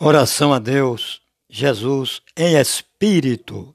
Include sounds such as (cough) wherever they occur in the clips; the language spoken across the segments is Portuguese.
Oração a Deus, Jesus em espírito.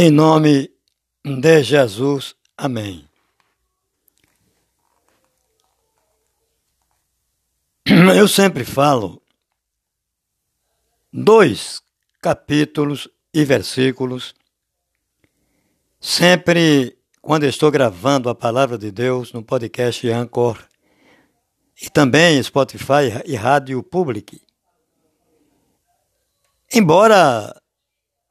Em nome de Jesus, amém. Eu sempre falo dois capítulos e versículos, sempre quando estou gravando a palavra de Deus no podcast Anchor e também Spotify e Rádio Public. Embora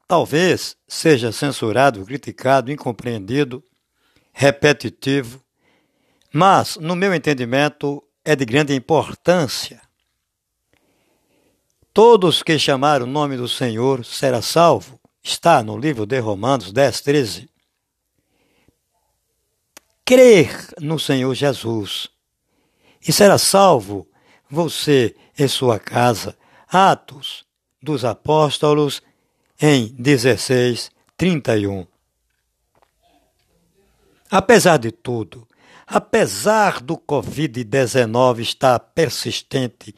talvez seja censurado, criticado, incompreendido, repetitivo, mas, no meu entendimento, é de grande importância. Todos que chamar o nome do Senhor será salvo. Está no livro de Romanos 10, 13. Crer no Senhor Jesus e será salvo você e sua casa. Atos dos Apóstolos em 16, 31. Apesar de tudo, apesar do Covid-19 estar persistente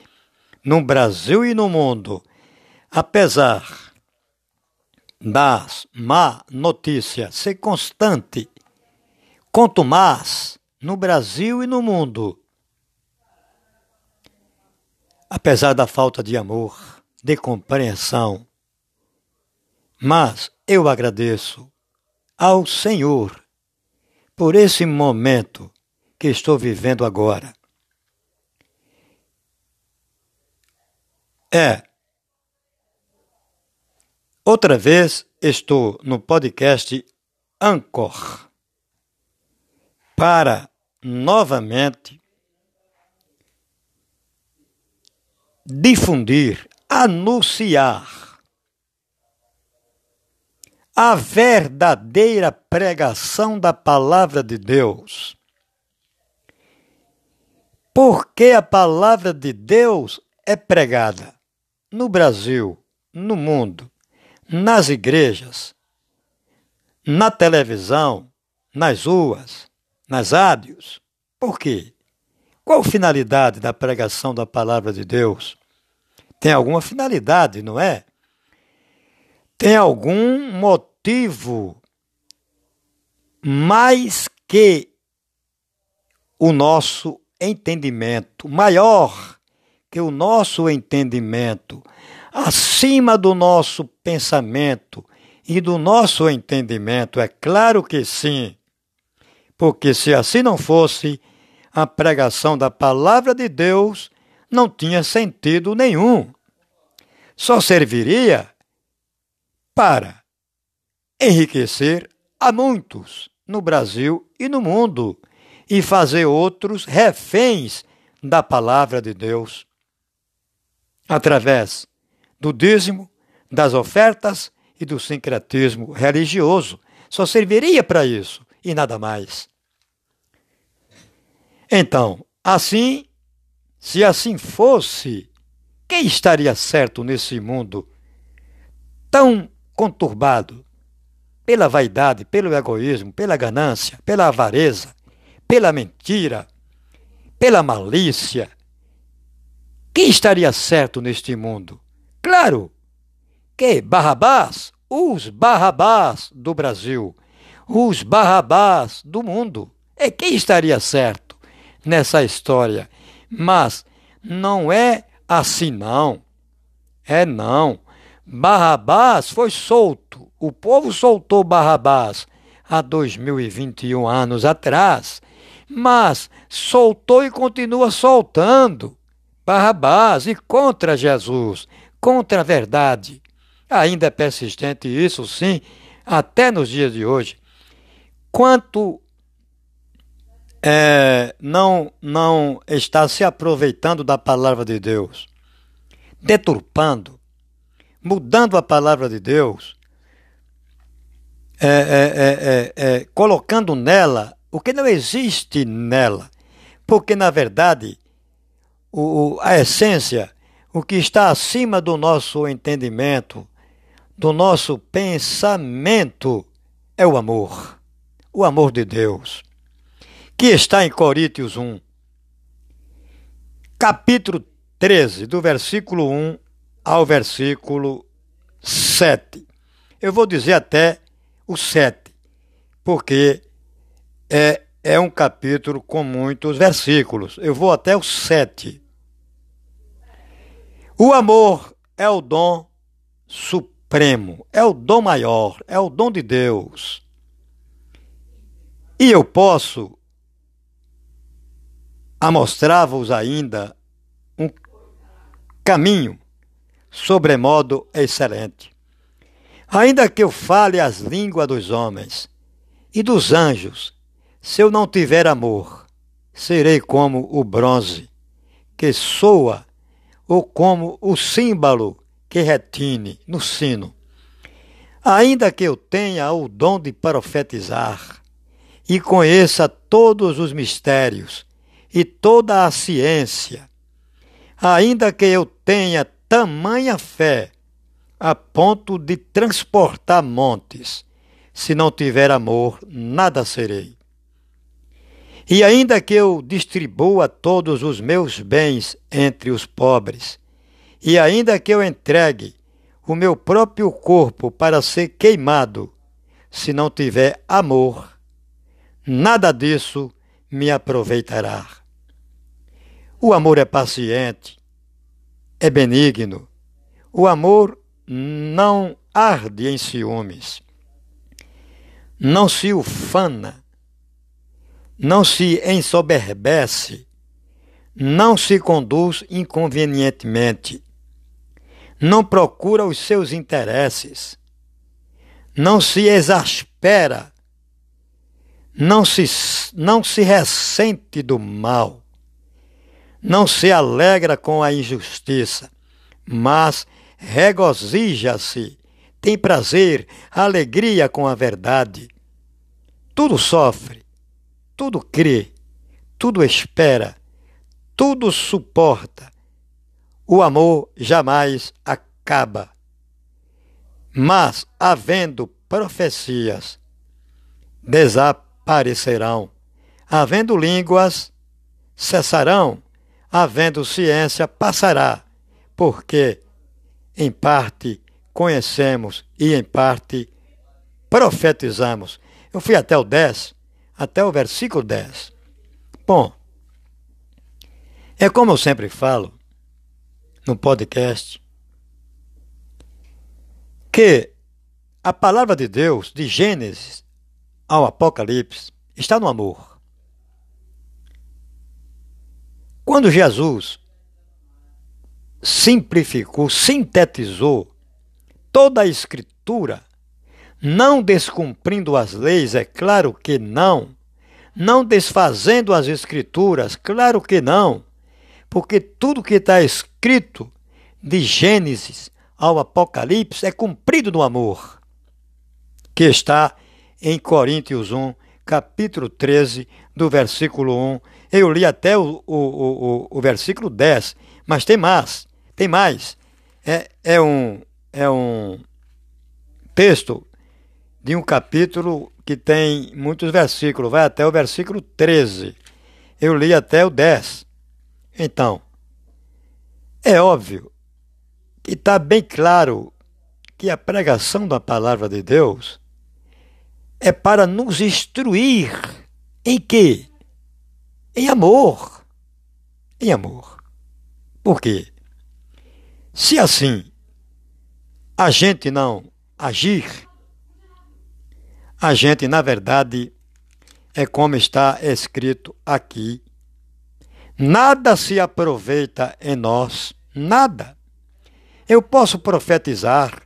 no Brasil e no mundo, apesar das má notícias ser constante, quanto mais no Brasil e no mundo, apesar da falta de amor, de compreensão, mas eu agradeço ao Senhor por esse momento que estou vivendo agora. É. Outra vez estou no podcast Anchor para novamente difundir, anunciar a verdadeira pregação da palavra de Deus. Porque a palavra de Deus é pregada no Brasil, no mundo, nas igrejas, na televisão, nas ruas, nas rádios. Por quê? Qual a finalidade da pregação da palavra de Deus? Tem alguma finalidade, não é? Tem algum motivo motivo mais que o nosso entendimento, maior que o nosso entendimento, acima do nosso pensamento e do nosso entendimento, é claro que sim. Porque se assim não fosse, a pregação da palavra de Deus não tinha sentido nenhum. Só serviria para enriquecer a muitos no Brasil e no mundo e fazer outros reféns da palavra de Deus. Através do dízimo, das ofertas e do sincretismo religioso. Só serviria para isso e nada mais. Então, assim, se assim fosse, quem estaria certo nesse mundo tão conturbado? Pela vaidade, pelo egoísmo, pela ganância, pela avareza, pela mentira, pela malícia. Quem estaria certo neste mundo? Claro que Barrabás, os Barrabás do Brasil, os Barrabás do mundo. É quem estaria certo nessa história. Mas não é assim, não. É não. Barrabás foi solto. O povo soltou Barrabás há 2021 anos atrás, mas soltou e continua soltando Barrabás e contra Jesus, contra a verdade. Ainda é persistente isso, sim, até nos dias de hoje. Quanto é, não, não está se aproveitando da palavra de Deus, deturpando, mudando a palavra de Deus, é, é, é, colocando nela o que não existe nela. Porque, na verdade, o, a essência, o que está acima do nosso entendimento, do nosso pensamento, é o amor. O amor de Deus que está em Coríntios 1, capítulo 13, do versículo 1 ao versículo 7. Eu vou dizer até o 7, porque é, é um capítulo com muitos versículos. Eu vou até o 7. O amor é o dom supremo, é o dom maior, é o dom de Deus. E eu posso amostrava-os ainda um caminho sobremodo excelente. Ainda que eu fale as línguas dos homens e dos anjos, se eu não tiver amor, serei como o bronze que soa ou como o símbolo que retine no sino. Ainda que eu tenha o dom de profetizar e conheça todos os mistérios e toda a ciência, ainda que eu tenha tamanha fé a ponto de transportar montes, se não tiver amor, nada serei. E ainda que eu distribua todos os meus bens entre os pobres, e ainda que eu entregue o meu próprio corpo para ser queimado, se não tiver amor, nada disso me aproveitará. O amor é paciente, é benigno. O amor não arde em ciúmes, não se ufana, não se ensoberbece, não se conduz inconvenientemente, não procura os seus interesses, não se exaspera, não se, não se ressente do mal não se alegra com a injustiça, mas regozija-se, tem prazer, alegria com a verdade. Tudo sofre, tudo crê, tudo espera, tudo suporta. O amor jamais acaba. Mas, havendo profecias, desaparecerão. Havendo línguas, cessarão havendo ciência, passará, porque em parte conhecemos e em parte profetizamos. Eu fui até o 10, até o versículo 10. Bom, é como eu sempre falo no podcast, que a palavra de Deus, de Gênesis ao Apocalipse, está no amor. Quando Jesus simplificou, sintetizou toda a Escritura, não descumprindo as leis, é claro que não, não desfazendo as Escrituras, claro que não, porque tudo que está escrito de Gênesis ao Apocalipse é cumprido no amor, que está em Coríntios 1, capítulo 13, do versículo 1 eu li até o, o, o, o versículo 10, mas tem mais, tem mais. É, é, um, é um texto de um capítulo que tem muitos versículos, vai até o versículo 13. Eu li até o 10. Então, é óbvio que está bem claro que a pregação da palavra de Deus é para nos instruir em quê? Em amor. Em amor. Por quê? Se assim a gente não agir, a gente, na verdade, é como está escrito aqui: nada se aproveita em nós, nada. Eu posso profetizar,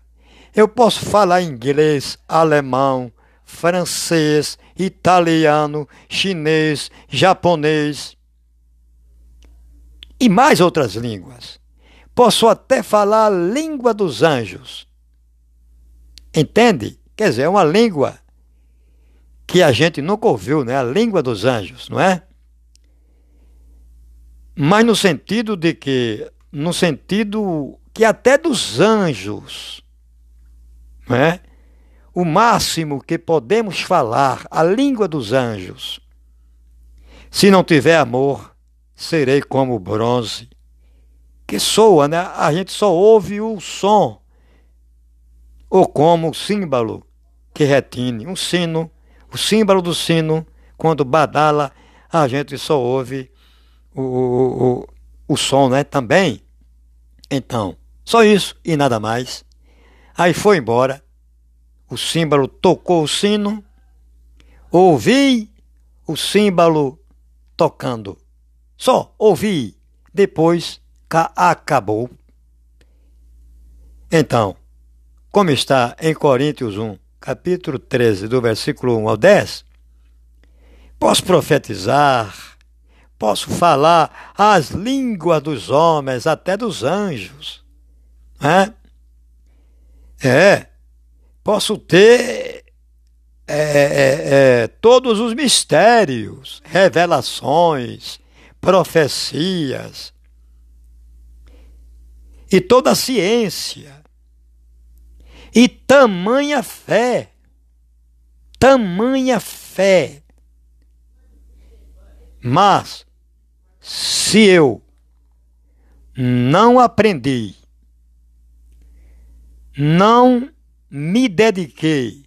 eu posso falar inglês, alemão, francês, italiano, chinês, japonês e mais outras línguas. Posso até falar a língua dos anjos. Entende? Quer dizer, é uma língua que a gente nunca ouviu, né? A língua dos anjos, não é? Mas no sentido de que, no sentido que até dos anjos, não é? O máximo que podemos falar, a língua dos anjos. Se não tiver amor, serei como bronze, que soa, né? A gente só ouve o som, ou como o símbolo que retine, um sino o símbolo do sino, quando badala, a gente só ouve o, o, o, o som, né? Também. Então, só isso e nada mais. Aí foi embora, o símbolo tocou o sino, ouvi o símbolo tocando. Só ouvi, depois acabou. Então, como está em Coríntios 1, capítulo 13, do versículo 1 ao 10, posso profetizar, posso falar as línguas dos homens, até dos anjos. Né? É, posso ter é, é, é, todos os mistérios, revelações, profecias e toda a ciência e tamanha fé, tamanha fé. Mas, se eu não aprendi, não me dediquei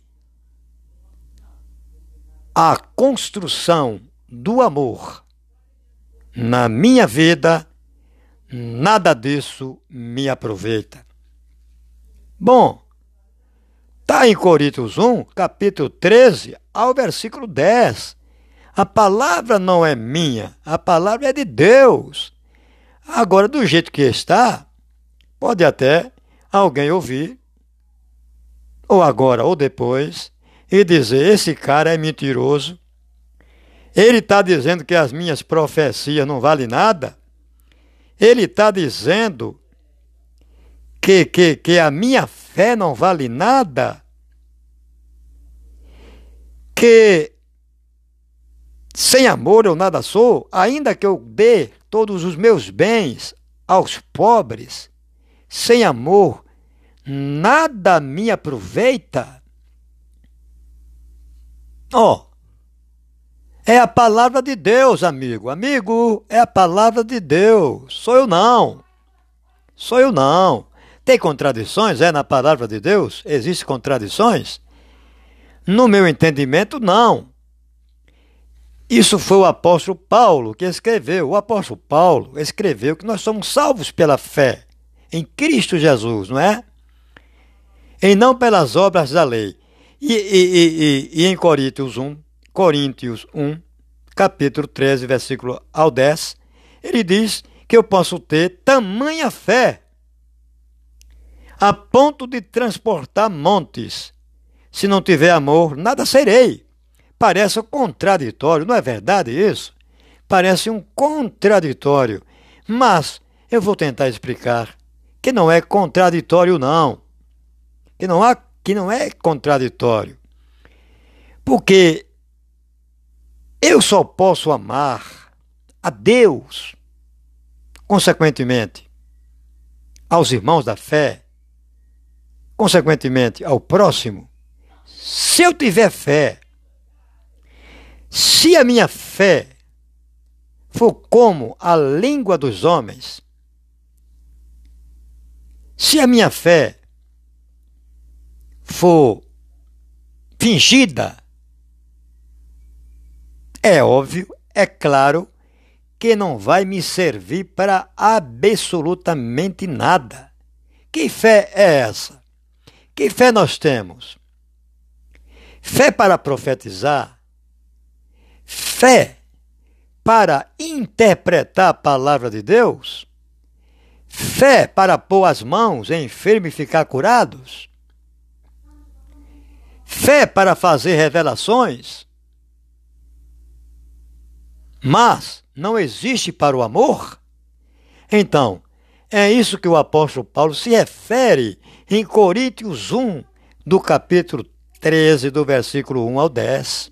à construção do amor na minha vida, nada disso me aproveita. Bom, Está em Coríntios 1, capítulo 13, ao versículo 10. A palavra não é minha, a palavra é de Deus. Agora, do jeito que está, pode até alguém ouvir, ou agora ou depois, e dizer: esse cara é mentiroso. Ele está dizendo que as minhas profecias não valem nada. Ele está dizendo que, que, que a minha fé não vale nada, que sem amor eu nada sou, ainda que eu dê todos os meus bens aos pobres, sem amor nada me aproveita. Ó, oh, é a palavra de Deus, amigo. Amigo, é a palavra de Deus. Sou eu não. Sou eu não. Tem contradições, é, na palavra de Deus? Existem contradições? No meu entendimento, não. Isso foi o apóstolo Paulo que escreveu. O apóstolo Paulo escreveu que nós somos salvos pela fé em Cristo Jesus, não é? E não pelas obras da lei. E, e, e, e em Coríntios 1, Coríntios 1, capítulo 13, versículo ao 10, ele diz que eu posso ter tamanha fé a ponto de transportar montes. Se não tiver amor, nada serei. Parece contraditório, não é verdade isso? Parece um contraditório. Mas eu vou tentar explicar que não é contraditório, não. Que não, há, que não é contraditório. Porque eu só posso amar a Deus, consequentemente, aos irmãos da fé, consequentemente ao próximo, Se eu tiver fé, se a minha fé for como a língua dos homens, se a minha fé for fingida, é óbvio, é claro que não vai me servir para absolutamente nada. Que fé é essa? Que fé nós temos? Fé para profetizar? Fé para interpretar a palavra de Deus? Fé para pôr as mãos em enfermos e ficar curados? Fé para fazer revelações? Mas não existe para o amor? Então, é isso que o apóstolo Paulo se refere em Coríntios 1, do capítulo 13, do versículo 1 ao 10.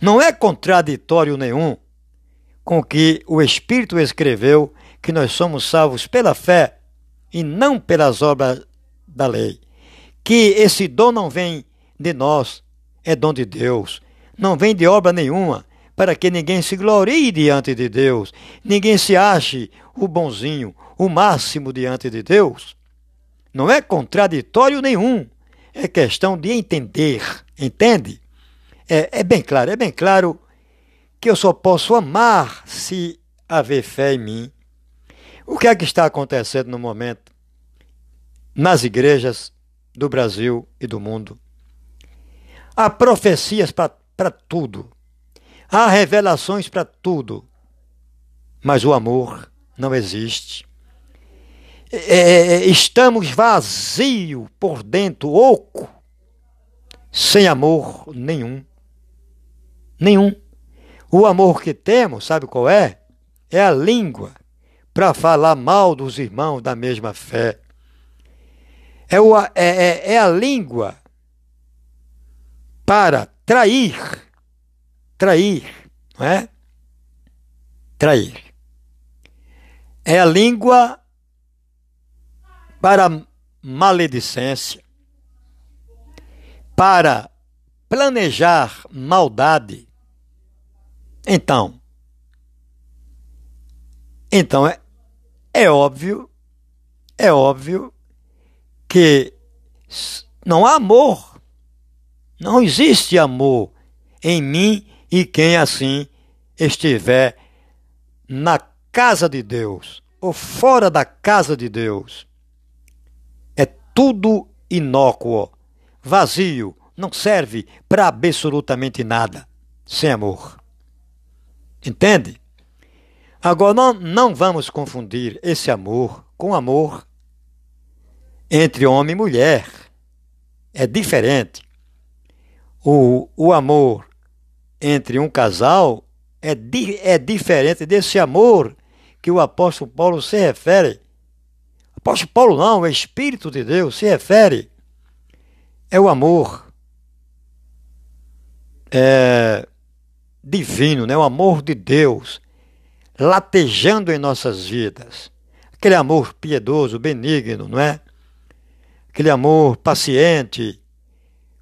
Não é contraditório nenhum com que o Espírito escreveu que nós somos salvos pela fé e não pelas obras da lei. Que esse dom não vem de nós, é dom de Deus. Não vem de obra nenhuma, para que ninguém se glorie diante de Deus, ninguém se ache o bonzinho, o máximo diante de Deus. Não é contraditório nenhum, é questão de entender, entende? É, é bem claro, é bem claro que eu só posso amar se haver fé em mim. O que é que está acontecendo no momento nas igrejas do Brasil e do mundo? Há profecias para tudo. Há revelações para tudo. Mas o amor não existe. É, é, é estamos vazios por dentro, oco, sem amor nenhum. Nenhum. O amor que temos, sabe qual é? É a língua para falar mal dos irmãos da mesma fé. É, o, é, é, é a língua para trair, trair, não é? Trair. É a língua para maledicência, para planejar maldade, então, então é, é óbvio, é óbvio que não há amor, não existe amor em mim e quem assim estiver na casa de Deus ou fora da casa de Deus. É tudo inócuo, vazio, não serve para absolutamente nada sem amor. Entende? Agora, não, não vamos confundir esse amor com amor entre homem e mulher. É diferente. O, o amor entre um casal é, di, é diferente desse amor que o apóstolo Paulo se refere. Apóstolo Paulo não, o Espírito de Deus se refere. É o amor. É, divino, né? o amor de Deus latejando em nossas vidas. Aquele amor piedoso, benigno, não é? Aquele amor paciente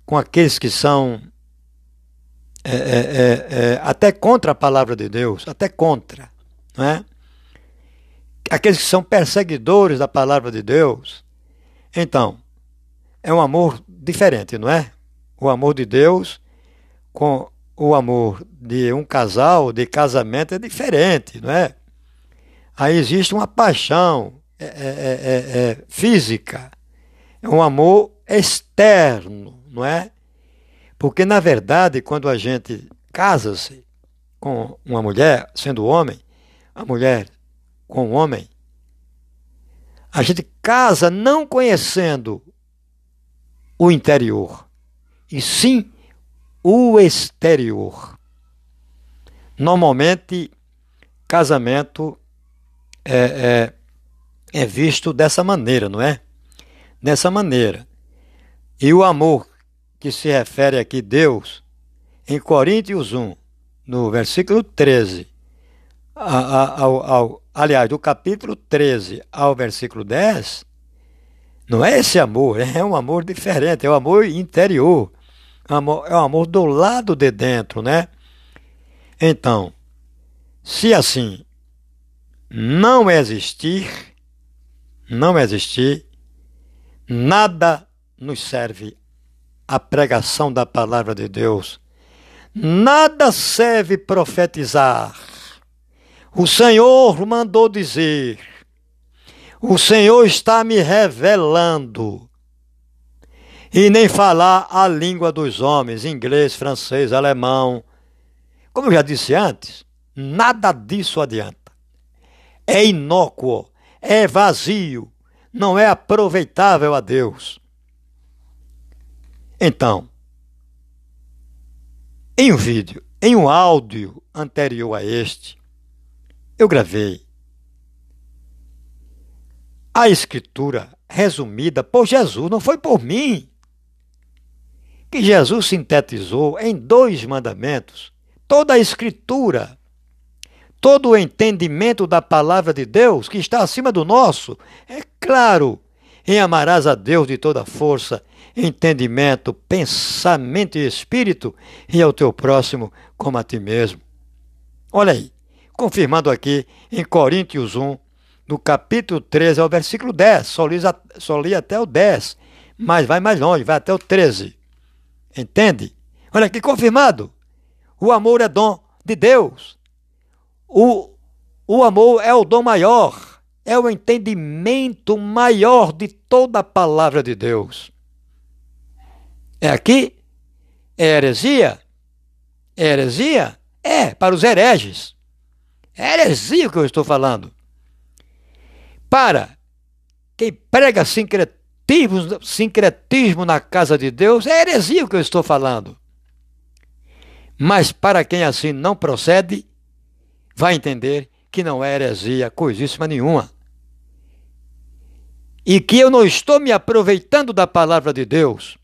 com aqueles que são é, é, é, é, até contra a palavra de Deus, até contra, não é? Aqueles que são perseguidores da palavra de Deus. Então, é um amor diferente, não é? O amor de Deus com o amor de um casal, de casamento, é diferente, não é? Aí existe uma paixão é, é, é, é, física, é um amor externo, não é? Porque, na verdade, quando a gente casa-se com uma mulher, sendo homem, a mulher com o homem, a gente casa não conhecendo o interior, e sim o exterior. Normalmente, casamento é, é, é visto dessa maneira, não é? Dessa maneira. E o amor que se refere aqui Deus, em Coríntios 1, no versículo 13, ao, ao, aliás, do capítulo 13 ao versículo 10, não é esse amor, (laughs) é um amor diferente, é o um amor interior É amor, é um amor do lado de dentro, né? Então, se assim não existir, não existir, nada nos serve a pregação da palavra de Deus. Nada serve profetizar. O Senhor mandou dizer: O Senhor está me revelando. E nem falar a língua dos homens, inglês, francês, alemão. Como eu já disse antes, nada disso adianta. É inócuo, é vazio, não é aproveitável a Deus. Então, em um vídeo, em um áudio anterior a este, eu gravei a escritura resumida por Jesus, não foi por mim. Que Jesus sintetizou em dois mandamentos toda a escritura, todo o entendimento da palavra de Deus que está acima do nosso. É claro, em amarás a Deus de toda força entendimento, pensamento e espírito, e ao teu próximo como a ti mesmo. Olha aí, confirmando aqui em Coríntios 1, no capítulo 13 ao versículo 10, só li, só li até o 10, mas vai mais longe, vai até o 13. Entende? Olha aqui, confirmado. O amor é dom de Deus. O, o amor é o dom maior, é o entendimento maior de toda a palavra de Deus. É aqui? É heresia? É heresia? É, para os hereges. É heresia o que eu estou falando. Para quem prega sincretismo, sincretismo na casa de Deus, é heresia o que eu estou falando. Mas para quem assim não procede, vai entender que não é heresia coisíssima nenhuma. E que eu não estou me aproveitando da palavra de Deus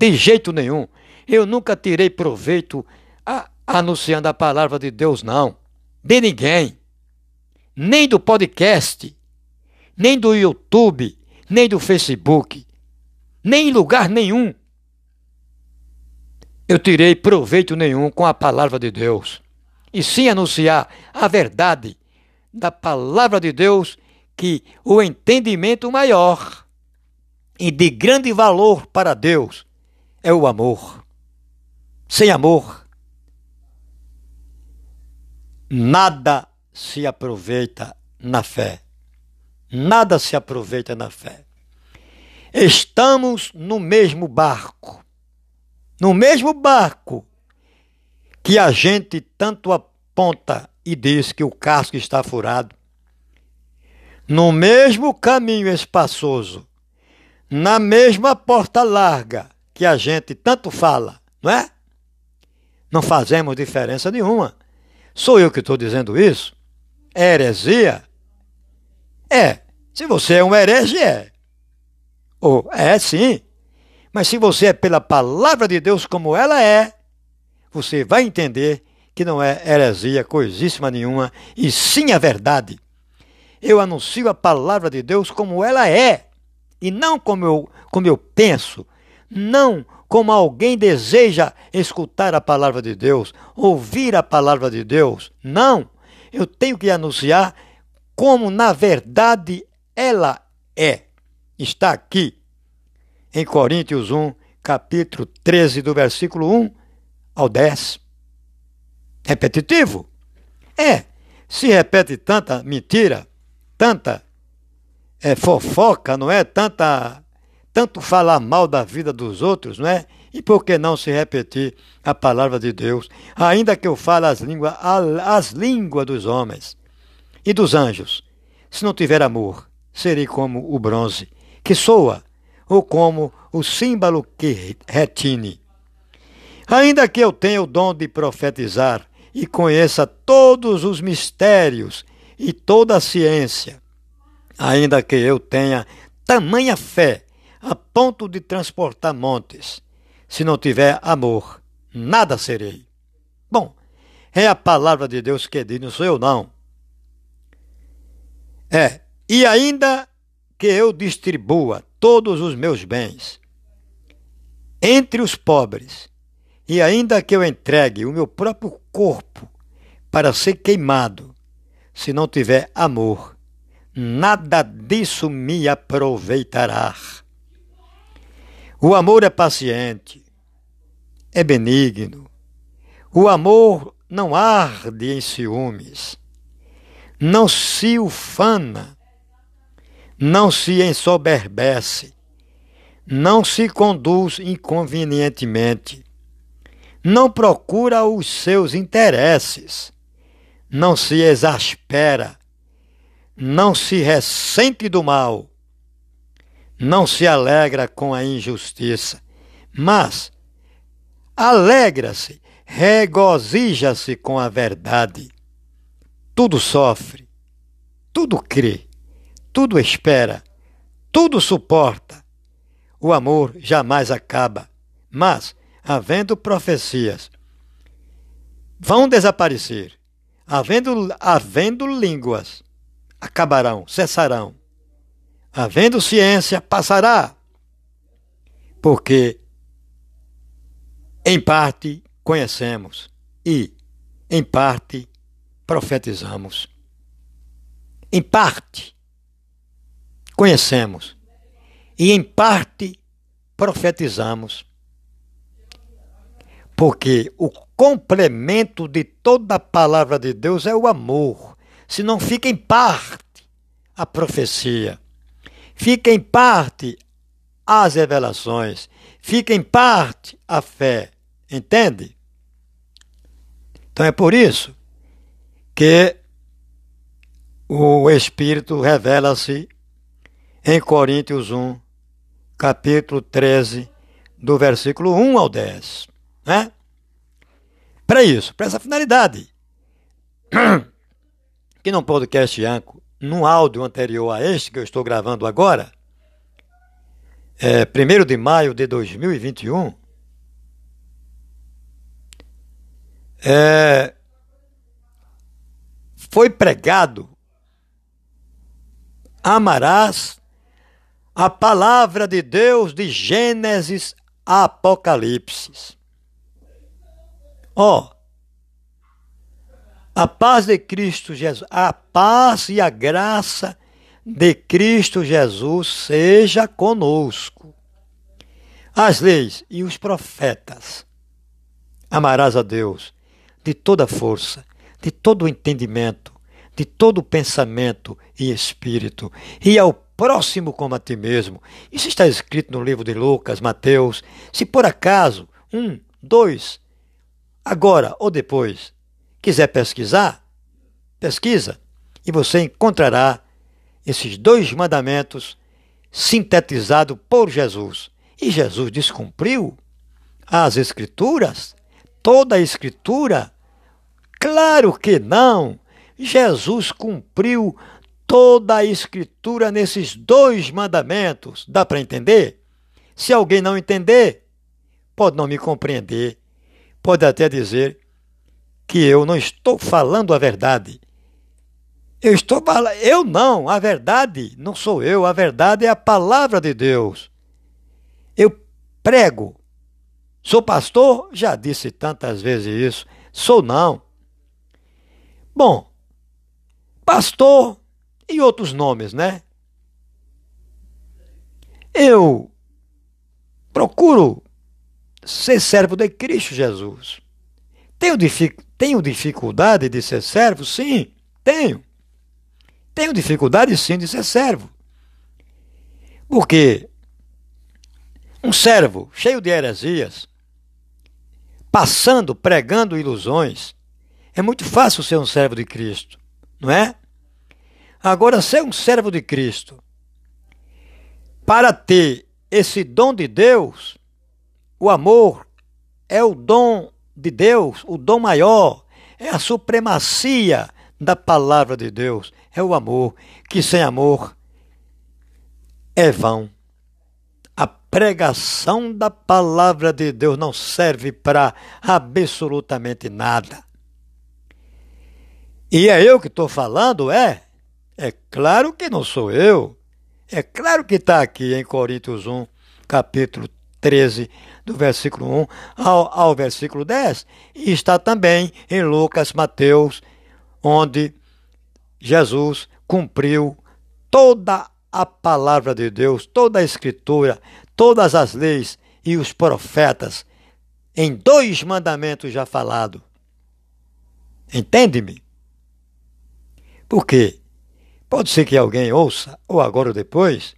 de jeito nenhum. Eu nunca tirei proveito a, anunciando a palavra de Deus, não. De ninguém. Nem do podcast, nem do YouTube, nem do Facebook, nem em lugar nenhum. Eu tirei proveito nenhum com a palavra de Deus. E sim anunciar a verdade da palavra de Deus, que o entendimento maior e de grande valor para Deus é o amor. Sem amor, nada se aproveita na fé. Nada se aproveita na fé. Estamos no mesmo barco. No mesmo barco que a gente tanto aponta e diz que o casco está furado. No mesmo caminho espaçoso, na mesma porta larga que a gente tanto fala, não é? Não fazemos diferença nenhuma. Sou eu que estou dizendo isso? É heresia? É. Se você é um herege, é. Ou é sim. Mas se você é pela palavra de Deus como ela é, você vai entender que não é heresia coisíssima nenhuma, e sim a verdade. Eu anuncio a palavra de Deus como ela é, e não como eu, como eu penso, não como alguém deseja escutar a palavra de Deus, ouvir a palavra de Deus. Não. Eu tenho que anunciar como na verdade ela é. Está aqui em Coríntios 1, capítulo 13, do versículo 1 ao 10. Repetitivo? É. Se repete tanta mentira, tanta é, fofoca, não é? Tanta tanto falar mal da vida dos outros, não é? E por que não se repetir a palavra de Deus, ainda que eu fale as línguas, as línguas dos homens e dos anjos? Se não tiver amor, serei como o bronze que soa, ou como o símbolo que retine. Ainda que eu tenha o dom de profetizar e conheça todos os mistérios e toda a ciência, ainda que eu tenha tamanha fé a ponto de transportar montes. Se não tiver amor, nada serei. Bom, é a palavra de Deus que diz, não sou eu não. É, e ainda que eu distribua todos os meus bens entre os pobres, e ainda que eu entregue o meu próprio corpo para ser queimado, se não tiver amor, nada disso me aproveitará. O amor é paciente, é benigno. O amor não arde em ciúmes, não se ufana, não se ensoberbece, não se conduz inconvenientemente, não procura os seus interesses, não se exaspera, não se ressente do mal, não se alegra com a injustiça, mas alegra-se, regozija-se com a verdade. Tudo sofre, tudo crê, tudo espera, tudo suporta. O amor jamais acaba, mas, havendo profecias, vão desaparecer, havendo, havendo línguas, acabarão, cessarão. Havendo ciência, passará. Porque, em parte, conhecemos e, em parte, profetizamos. Em parte, conhecemos e, em parte, profetizamos. Porque o complemento de toda a palavra de Deus é o amor. Se não fica em parte a profecia, fica em parte as revelações, fica em parte a fé. Entende? Então é por isso que o Espírito revela-se em Coríntios 1, capítulo 13, do versículo 1 ao 10. Né? Para isso, para essa finalidade. (clears throat) Que no podcast Anco, num áudio anterior a este que eu estou gravando agora, é, 1 de maio de 2021, é, foi pregado: amarás a palavra de Deus de Gênesis a Apocalipse. Ó, oh, a paz de Cristo Jesus, a paz e a graça de Cristo Jesus seja conosco. As leis e os profetas. Amarás a Deus de toda força, de todo entendimento, de todo pensamento e espírito, e ao próximo como a ti mesmo. Isso está escrito no livro de Lucas, Mateus. Se por acaso, um, dois, agora ou depois, quiser pesquisar, pesquisa, e você encontrará esses dois mandamentos sintetizados por Jesus. E Jesus descumpriu as Escrituras? toda a Escritura? Claro que não! Jesus cumpriu toda a Escritura nesses dois mandamentos. Dá para entender? Se alguém não entender, pode não me compreender, pode até dizer que eu não estou falando a verdade. Eu estou falando, eu não, a verdade não sou eu, a verdade é a palavra de Deus. Eu prego Sou pastor? Já disse tantas vezes isso. Sou não. Bom, pastor e outros nomes, né? Eu procuro ser servo de Cristo Jesus. Tenho, dific, tenho dificuldade de ser servo? Sim, tenho. Tenho dificuldade sim de ser servo. Porque um servo cheio de heresias, passando, pregando ilusões. É muito fácil ser um servo de Cristo, não é? Agora, ser um servo de Cristo, para ter esse dom de Deus, o amor é o dom de Deus, o dom maior, é a supremacia da palavra de Deus, é o amor, que sem amor é vão pregação da palavra de Deus não serve para absolutamente nada. E é eu que estou falando? É. É claro que não sou eu. É claro que está aqui em Coríntios 1, capítulo 13, do versículo 1 ao, ao versículo 10, e está também em Lucas, Mateus, onde Jesus cumpriu toda a palavra de Deus, toda a Escritura, todas as leis e os profetas, em dois mandamentos já falados. Entende-me? Por quê? Pode ser que alguém ouça, ou agora ou depois,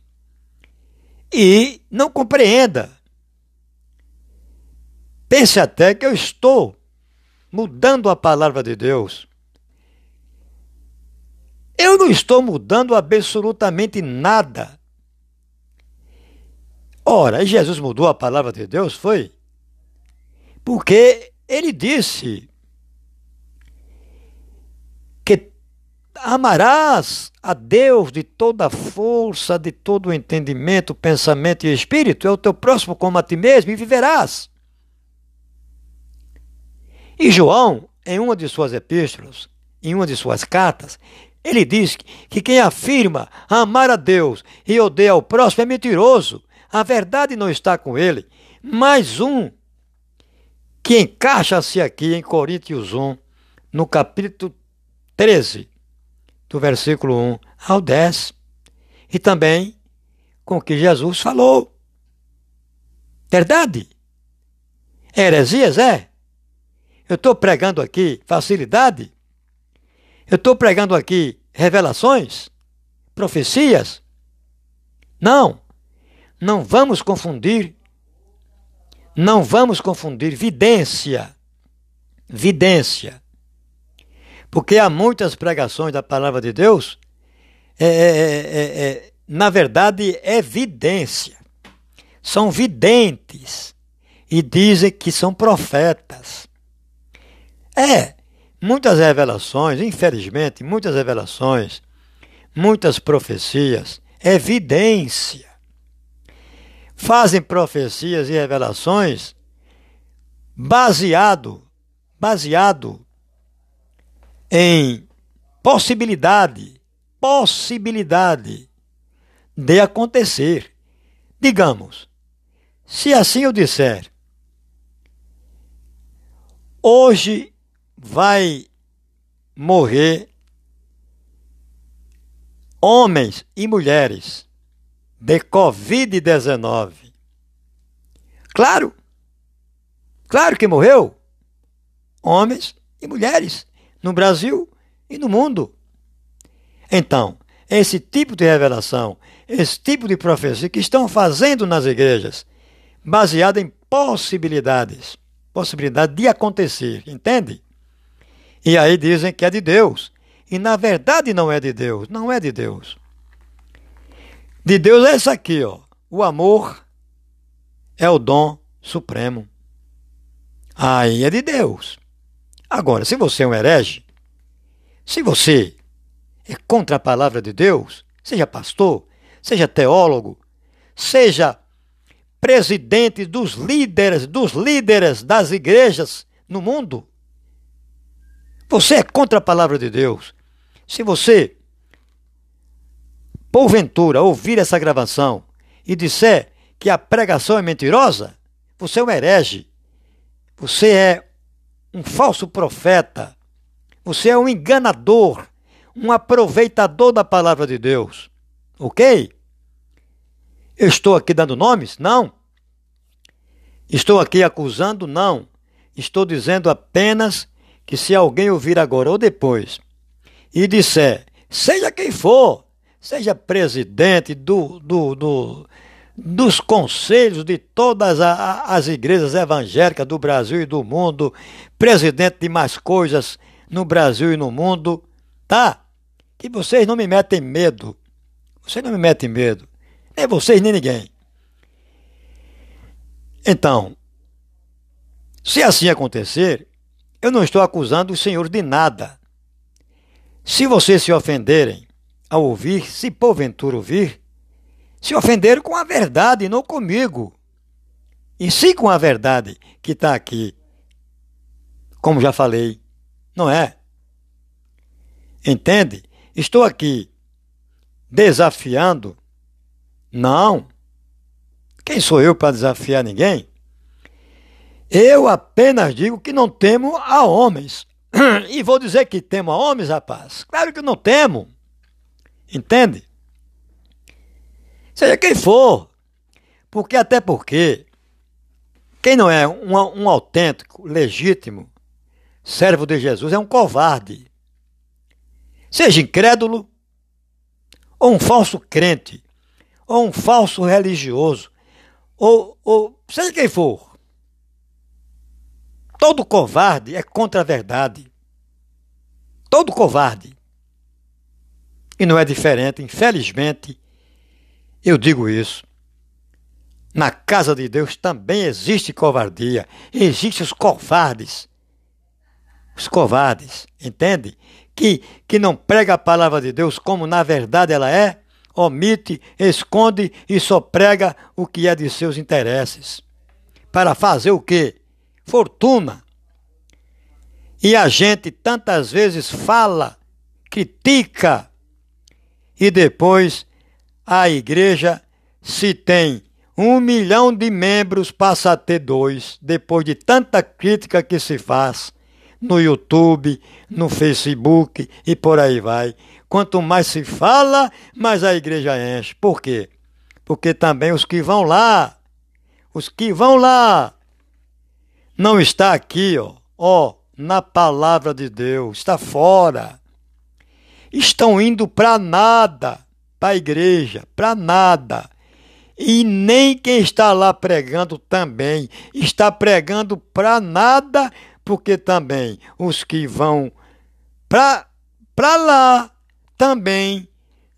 e não compreenda. Pense até que eu estou mudando a palavra de Deus. Eu não estou mudando absolutamente nada. Ora, Jesus mudou a palavra de Deus, foi? Porque ele disse amarás a Deus de toda força, de todo o entendimento, pensamento e espírito, é o teu próximo como a ti mesmo e viverás. E João, em uma de suas epístolas, em uma de suas cartas, ele diz que quem afirma amar a Deus e odeia o próximo é mentiroso. A verdade não está com ele. Mais um que encaixa-se aqui em Coríntios 1, no capítulo 13, do versículo 1 ao 10, e também com o que Jesus falou. Verdade? Heresias é? Eu estou pregando aqui facilidade? Eu estou pregando aqui revelações? Profecias? Não. Não vamos confundir. Não vamos confundir vidência. Vidência porque há muitas pregações da palavra de Deus, é, é, é, é, na verdade, é evidência. São videntes e dizem que são profetas. É, muitas revelações, infelizmente, muitas revelações, muitas profecias, evidência. Fazem profecias e revelações baseado, baseado em possibilidade, possibilidade de acontecer. Digamos, se assim eu disser, hoje vai morrer homens e mulheres de Covid-19. Claro, claro que morreu homens e mulheres no Brasil e no mundo. Então, esse tipo de revelação, esse tipo de profecia que estão fazendo nas igrejas, baseado em possibilidades, possibilidade de acontecer, entende? E aí dizem que é de Deus. E na verdade não é de Deus, não é de Deus. De Deus é isso aqui, ó. O amor é o dom supremo. Aí é de Deus. Agora, se você é um herege, se você é contra a palavra de Deus, seja pastor, seja teólogo, seja presidente dos líderes, dos líderes das igrejas no mundo, você é contra a palavra de Deus. Se você, porventura, ouvir essa gravação e disser que a pregação é mentirosa, você é um herege. Você é um falso profeta. Você é um enganador, um aproveitador da palavra de Deus. Ok? Eu estou aqui dando nomes? Não. Estou aqui acusando? Não. Estou dizendo apenas que se alguém ouvir agora ou depois e disser, seja quem for, seja presidente do, do, do dos conselhos de todas as igrejas evangélicas do Brasil e do mundo, presidente de mais coisas no Brasil e no mundo, tá? Que vocês não me metem medo. Vocês não me metem medo. Nem vocês, nem ninguém. Então, se assim acontecer, eu não estou acusando o Senhor de nada. Se vocês se ofenderem ao ouvir, se porventura ouvir, se ofenderam com a verdade, não comigo. E sim com a verdade que está aqui. Como já falei, não é? Entende? Estou aqui desafiando? Não. Quem sou eu para desafiar ninguém? Eu apenas digo que não temo a homens. (clears throat) E vou dizer que temo a homens, rapaz? Claro que não temo. Entende? Seja quem for. Porque até porque quem não é um, um autêntico, legítimo servo de Jesus é um covarde. Seja incrédulo, ou um falso crente, ou um falso religioso, ou, ou seja quem for. Todo covarde é contra a verdade. Todo covarde. E não é diferente, infelizmente, eu digo isso. Na casa de Deus também existe covardia. Existem os covardes. Os covardes, entende? Que, que não prega a palavra de Deus como na verdade ela é, omite, esconde e só prega o que é de seus interesses. Para fazer o quê? Fortuna. E a gente tantas vezes fala, critica, e depois a igreja se tem um milhão de membros passa a ter dois, depois de tanta crítica que se faz no YouTube, no Facebook e por aí vai. Quanto mais se fala, mais a igreja enche. Por quê? Porque também os que vão lá, os que vão lá, não está aqui, ó, ó, na palavra de Deus, está fora. Estão indo para nada, para a igreja, para nada e nem quem está lá pregando também está pregando para nada, porque também os que vão para lá também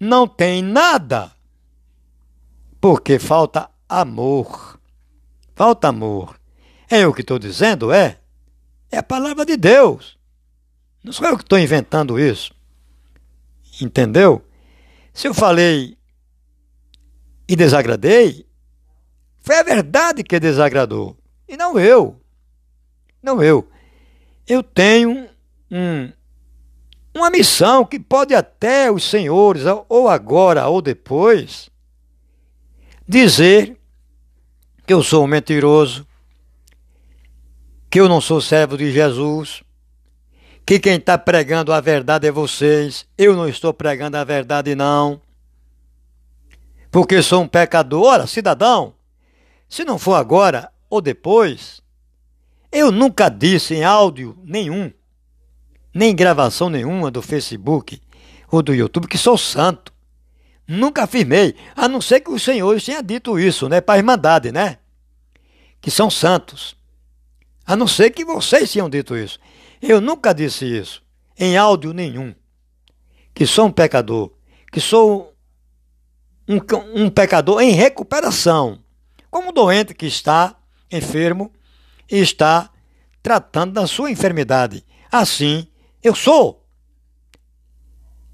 não tem nada. Porque falta amor. Falta amor. É eu que estou dizendo, é? É a palavra de Deus. Não sou eu que estou inventando isso. Entendeu? Se eu falei e desagradei, foi a verdade que desagradou. E não eu. Não eu. Eu tenho um, uma missão que pode até os senhores, ou agora ou depois, dizer que eu sou um mentiroso, que eu não sou servo de Jesus, que quem está pregando a verdade é vocês, eu não estou pregando a verdade, não porque sou um pecador. Ora, cidadão, se não for agora ou depois, eu nunca disse em áudio nenhum, nem em gravação nenhuma do Facebook ou do YouTube que sou santo. Nunca afirmei, a não ser que os senhores tenham dito isso, né, para a Irmandade, né? Que são santos. A não ser que vocês tenham dito isso. Eu nunca disse isso, em áudio nenhum. Que sou um pecador, que sou um, um pecador em recuperação, como um doente que está enfermo e está tratando da sua enfermidade. Assim, eu sou.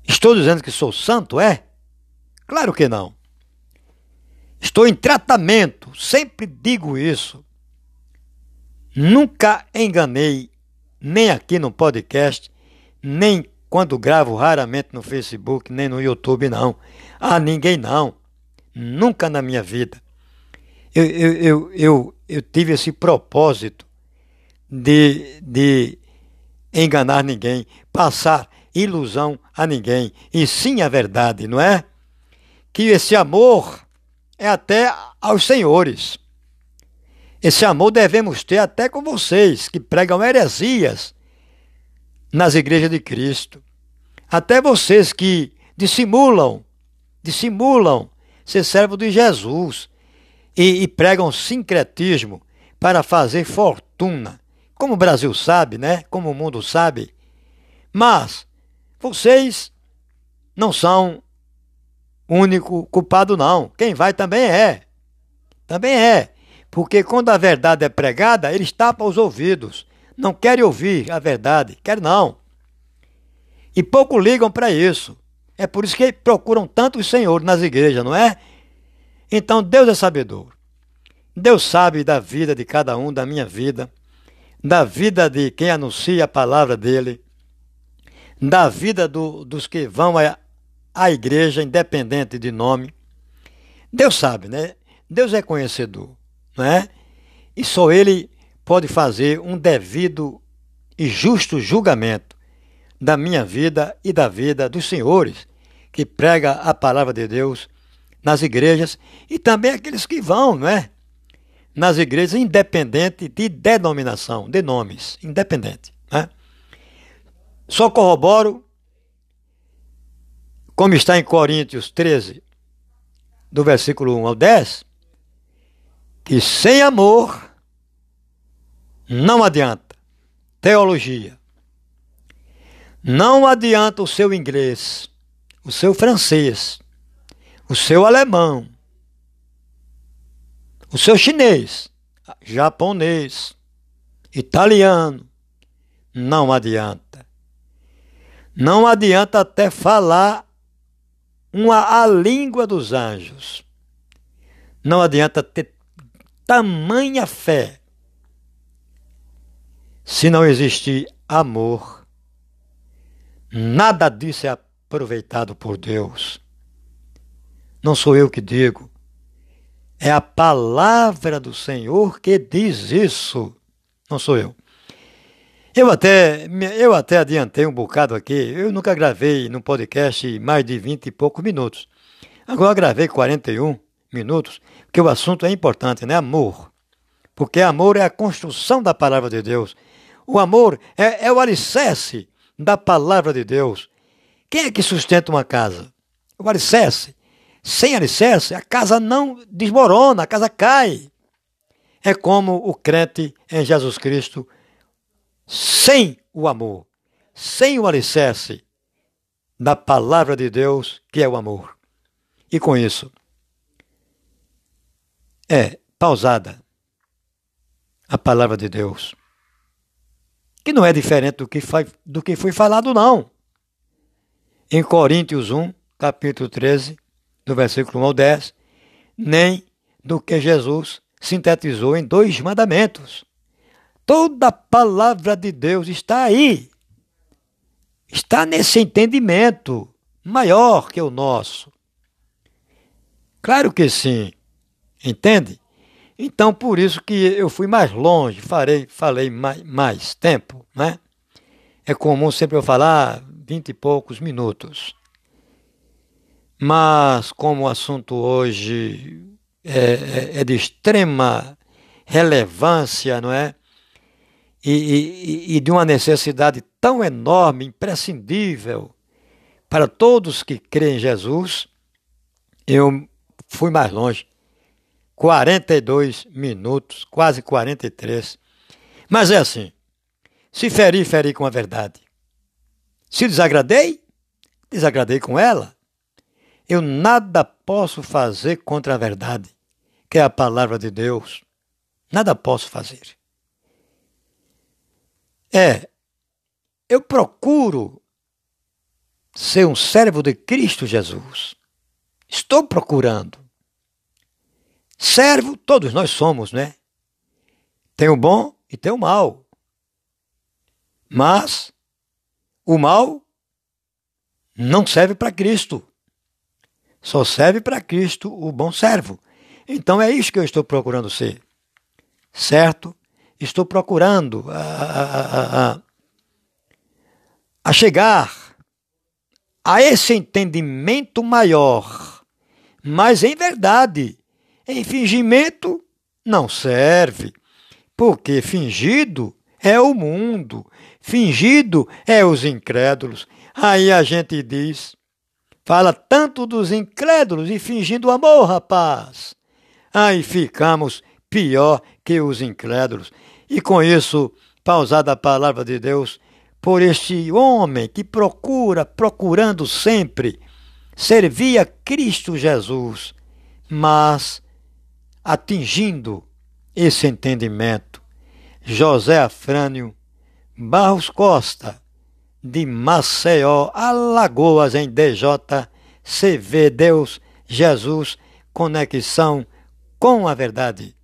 Estou dizendo que sou santo, é? Claro que não. Estou em tratamento, sempre digo isso. Nunca enganei, nem aqui no podcast, nem quando gravo raramente no Facebook, nem no YouTube, não. A ninguém, não. Nunca na minha vida. Eu, eu, eu, eu, eu tive esse propósito de, de enganar ninguém, passar ilusão a ninguém, e sim a verdade, não é? Que esse amor é até aos senhores. Esse amor devemos ter até com vocês que pregam heresias nas igrejas de Cristo. Até vocês que dissimulam, dissimulam ser servo de Jesus e, e pregam sincretismo para fazer fortuna. Como o Brasil sabe, né? Como o mundo sabe. Mas vocês não são único culpado, não. Quem vai também é. Também é. Porque quando a verdade é pregada, eles tapam os ouvidos não querem ouvir a verdade, querem não. E pouco ligam para isso. É por isso que procuram tanto o Senhor nas igrejas, não é? Então Deus é sabedor. Deus sabe da vida de cada um, da minha vida, da vida de quem anuncia a palavra dele, da vida do, dos que vão à, à igreja, independente de nome. Deus sabe, né? Deus é conhecedor, não é? E só Ele pode fazer um devido e justo julgamento da minha vida e da vida dos senhores que prega a palavra de Deus nas igrejas e também aqueles que vão, não é? Nas igrejas independente de denominação, de nomes, independente. Né? Só corroboro, como está em Coríntios 13, do versículo 1 ao 10, que sem amor não adianta teologia. Não adianta o seu inglês, o seu francês, o seu alemão, o seu chinês, japonês, italiano. Não adianta. Não adianta até falar uma, a língua dos anjos. Não adianta ter tamanha fé se não existir amor. Nada disso é aproveitado por Deus. Não sou eu que digo. É a palavra do Senhor que diz isso. Não sou eu. Eu até, eu até adiantei um bocado aqui. Eu nunca gravei no podcast mais de 20 e poucos minutos. Agora gravei 41 minutos, porque o assunto é importante, né? Amor. Porque amor é a construção da palavra de Deus. O amor é, é o alicerce da palavra de Deus. Quem é que sustenta uma casa? O alicerce. Sem alicerce, a casa não desmorona, a casa cai. É como o crente em Jesus Cristo, sem o amor, sem o alicerce da palavra de Deus, que é o amor. E com isso, é pausada a palavra de Deus, que não é diferente do que foi, do que foi falado, não em Coríntios 1, capítulo 13, do versículo 1 ao 10, nem do que Jesus sintetizou em dois mandamentos. Toda a palavra de Deus está aí. Está nesse entendimento maior que o nosso. Claro que sim. Entende? Então, por isso que eu fui mais longe, farei, falei mais, mais tempo, né? É comum sempre eu falar vinte e poucos minutos. Mas, como o assunto hoje é, é, é de extrema relevância, não é? E, e, e de uma necessidade tão enorme, imprescindível para todos que creem em Jesus, eu fui mais longe. 42 minutos, quase 43. Mas é assim: se ferir, ferir com a verdade. Se desagradei, desagradei com ela. Eu nada posso fazer contra a verdade, que é a palavra de Deus. Nada posso fazer. É, eu procuro ser um servo de Cristo Jesus. Estou procurando. Servo, todos nós somos, né? Tem o bom e tem o mal. Mas o mal não serve para Cristo. Só serve para Cristo o bom servo. Então é isso que eu estou procurando ser. Certo? Estou procurando a, a, a, a chegar a esse entendimento maior. Mas em verdade, em fingimento não serve. Porque fingido é o mundo, fingido é os incrédulos. Aí a gente diz, fala tanto dos incrédulos e fingindo amor, rapaz. Aí ficamos pior que os incrédulos. E com isso, pausada a palavra de Deus, por este homem que procura, procurando sempre, servir a Cristo Jesus, mas atingindo esse entendimento José Afrânio Barros Costa, de Maceió, Alagoas, em DJ, CV Deus, Jesus, conexão com a verdade.